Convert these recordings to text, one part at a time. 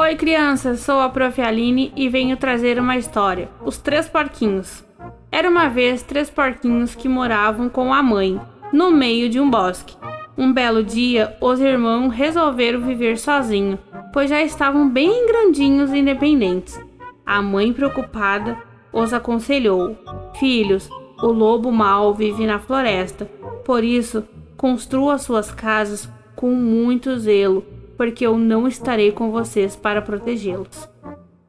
Oi, crianças, sou a Prof. Aline e venho trazer uma história: Os Três Porquinhos. Era uma vez três porquinhos que moravam com a mãe, no meio de um bosque. Um belo dia, os irmãos resolveram viver sozinhos, pois já estavam bem grandinhos e independentes. A mãe, preocupada, os aconselhou: Filhos, o lobo mau vive na floresta, por isso, construa suas casas com muito zelo porque eu não estarei com vocês para protegê-los.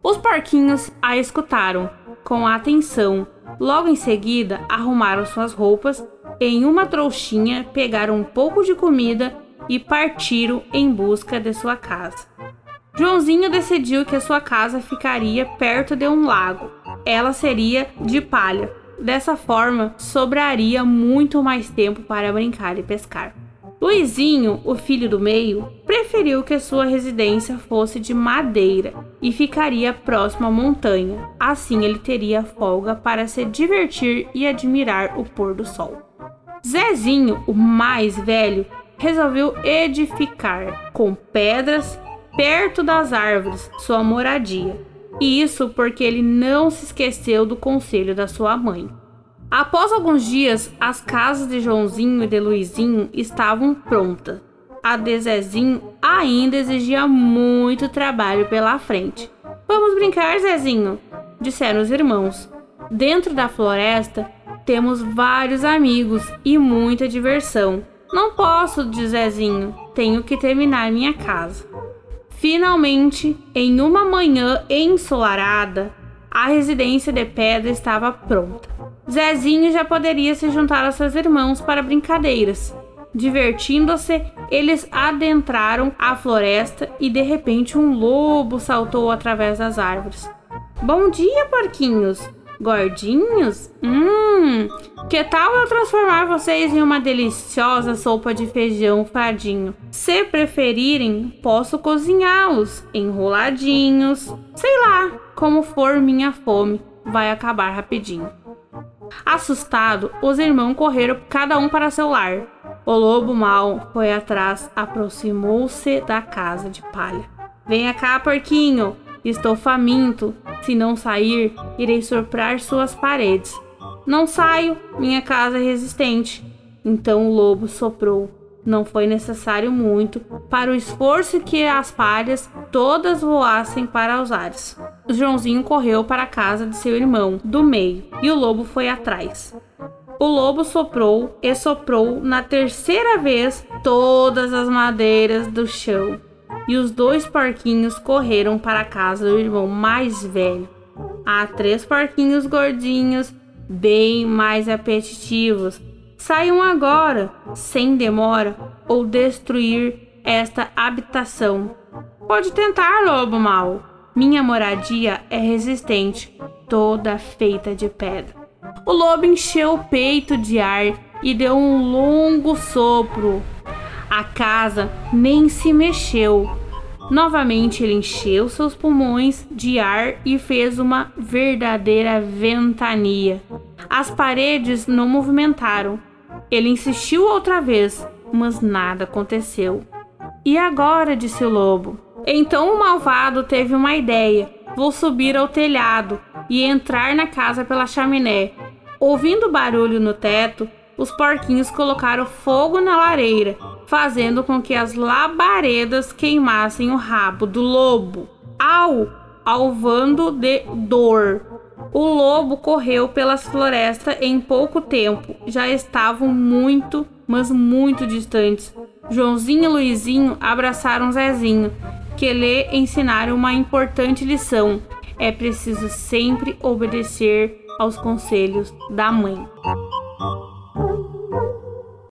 Os porquinhos a escutaram com atenção. Logo em seguida, arrumaram suas roupas, em uma trouxinha pegaram um pouco de comida e partiram em busca de sua casa. Joãozinho decidiu que a sua casa ficaria perto de um lago. Ela seria de palha. Dessa forma, sobraria muito mais tempo para brincar e pescar. Luizinho, o filho do meio, preferiu que sua residência fosse de madeira e ficaria próximo à montanha. Assim ele teria folga para se divertir e admirar o pôr do sol. Zezinho, o mais velho, resolveu edificar com pedras perto das árvores sua moradia. E isso porque ele não se esqueceu do conselho da sua mãe. Após alguns dias, as casas de Joãozinho e de Luizinho estavam prontas. A de Zezinho ainda exigia muito trabalho pela frente. Vamos brincar, Zezinho, disseram os irmãos. Dentro da floresta temos vários amigos e muita diversão. Não posso, diz Zezinho, tenho que terminar minha casa. Finalmente, em uma manhã ensolarada, a residência de pedra estava pronta. Zezinho já poderia se juntar aos seus irmãos para brincadeiras. Divertindo-se, eles adentraram a floresta e de repente um lobo saltou através das árvores. Bom dia, porquinhos! Gordinhos? Hum, que tal eu transformar vocês em uma deliciosa sopa de feijão fradinho? Se preferirem, posso cozinhá-los enroladinhos. Sei lá, como for minha fome, vai acabar rapidinho. Assustado, os irmãos correram cada um para seu lar. O lobo mau foi atrás, aproximou-se da casa de palha. Venha cá, porquinho, estou faminto. Se não sair, irei soprar suas paredes. Não saio, minha casa é resistente. Então o lobo soprou não foi necessário muito para o esforço que as palhas todas voassem para os ares. Joãozinho correu para a casa de seu irmão, do meio, e o lobo foi atrás. O lobo soprou e soprou na terceira vez todas as madeiras do chão, e os dois porquinhos correram para a casa do irmão mais velho. Há três porquinhos gordinhos, bem mais apetitivos, Saiam agora, sem demora, ou destruir esta habitação. Pode tentar, lobo mau. Minha moradia é resistente, toda feita de pedra. O lobo encheu o peito de ar e deu um longo sopro. A casa nem se mexeu. Novamente ele encheu seus pulmões de ar e fez uma verdadeira ventania. As paredes não movimentaram, ele insistiu outra vez, mas nada aconteceu. E agora? disse o lobo. Então o malvado teve uma ideia. Vou subir ao telhado e entrar na casa pela chaminé. Ouvindo barulho no teto, os porquinhos colocaram fogo na lareira, fazendo com que as labaredas queimassem o rabo do lobo. Au! Alvando de dor. O lobo correu pelas florestas em pouco tempo. Já estavam muito, mas muito distantes. Joãozinho e Luizinho abraçaram Zezinho, que lhe ensinaram uma importante lição. É preciso sempre obedecer aos conselhos da mãe.